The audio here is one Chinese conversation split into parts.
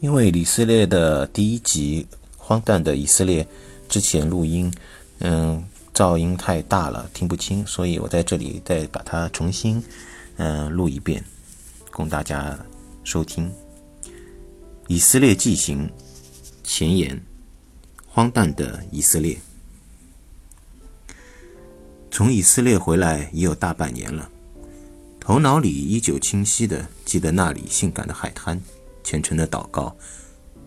因为以色列的第一集《荒诞的以色列》之前录音，嗯，噪音太大了，听不清，所以我在这里再把它重新，嗯，录一遍，供大家收听。以色列纪行前言：荒诞的以色列。从以色列回来已有大半年了，头脑里依旧清晰的记得那里性感的海滩。虔诚的祷告，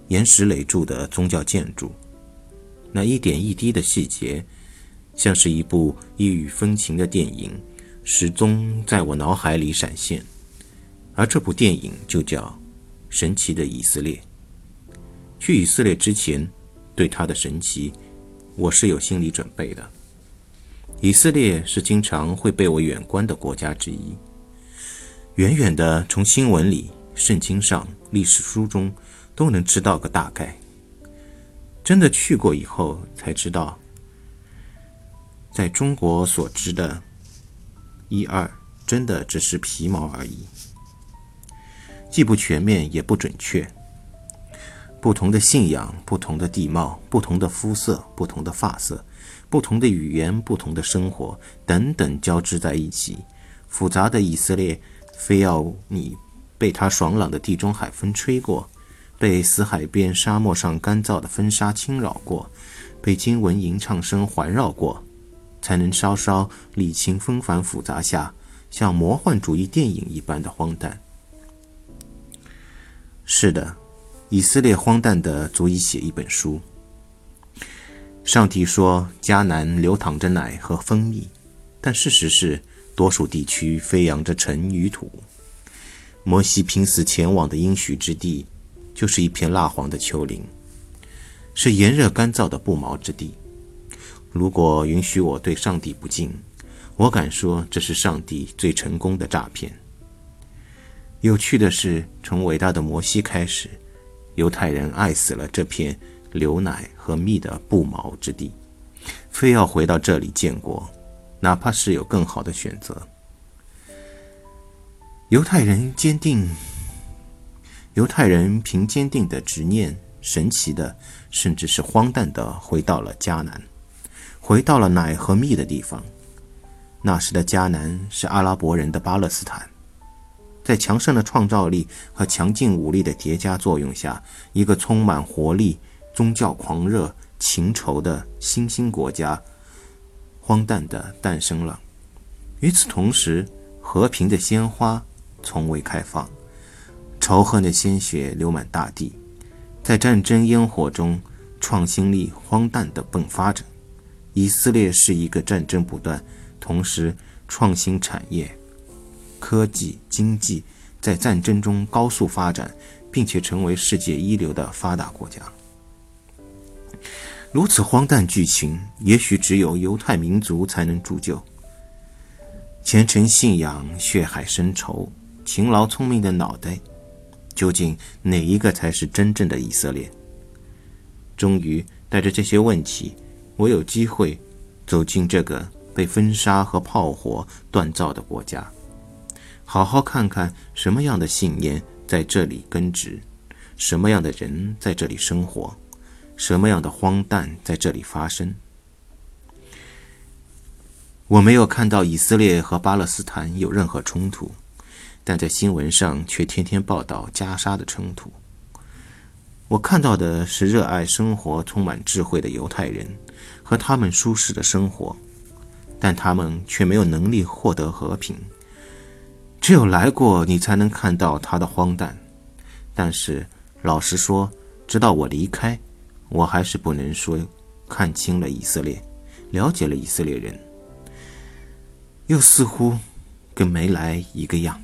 岩石垒筑的宗教建筑，那一点一滴的细节，像是一部异域风情的电影，始终在我脑海里闪现。而这部电影就叫《神奇的以色列》。去以色列之前，对它的神奇，我是有心理准备的。以色列是经常会被我远观的国家之一，远远的从新闻里、圣经上。历史书中都能知道个大概，真的去过以后才知道，在中国所知的一二，真的只是皮毛而已，既不全面也不准确。不同的信仰、不同的地貌、不同的肤色、不同的发色、不同的语言、不同的生活等等交织在一起，复杂的以色列，非要你。被它爽朗的地中海风吹过，被死海边沙漠上干燥的风沙侵扰过，被经文吟唱声环绕过，才能稍稍理清纷繁复杂下像魔幻主义电影一般的荒诞。是的，以色列荒诞的足以写一本书。上帝说迦南流淌着奶和蜂蜜，但事实是多数地区飞扬着尘与土。摩西拼死前往的应许之地，就是一片蜡黄的丘陵，是炎热干燥的不毛之地。如果允许我对上帝不敬，我敢说这是上帝最成功的诈骗。有趣的是，从伟大的摩西开始，犹太人爱死了这片流奶和蜜的不毛之地，非要回到这里建国，哪怕是有更好的选择。犹太人坚定，犹太人凭坚定的执念，神奇的，甚至是荒诞的，回到了迦南，回到了奶和蜜的地方。那时的迦南是阿拉伯人的巴勒斯坦，在强盛的创造力和强劲武力的叠加作用下，一个充满活力、宗教狂热、情仇的新兴国家，荒诞的诞生了。与此同时，和平的鲜花。从未开放，仇恨的鲜血流满大地，在战争烟火中，创新力荒诞地迸发着。以色列是一个战争不断，同时创新产业、科技、经济在战争中高速发展，并且成为世界一流的发达国家。如此荒诞剧情，也许只有犹太民族才能铸就。虔诚信仰，血海深仇。勤劳聪明的脑袋，究竟哪一个才是真正的以色列？终于带着这些问题，我有机会走进这个被风沙和炮火锻造的国家，好好看看什么样的信念在这里根植，什么样的人在这里生活，什么样的荒诞在这里发生。我没有看到以色列和巴勒斯坦有任何冲突。但在新闻上却天天报道加沙的冲突。我看到的是热爱生活、充满智慧的犹太人和他们舒适的生活，但他们却没有能力获得和平。只有来过，你才能看到它的荒诞。但是老实说，直到我离开，我还是不能说看清了以色列，了解了以色列人，又似乎跟没来一个样。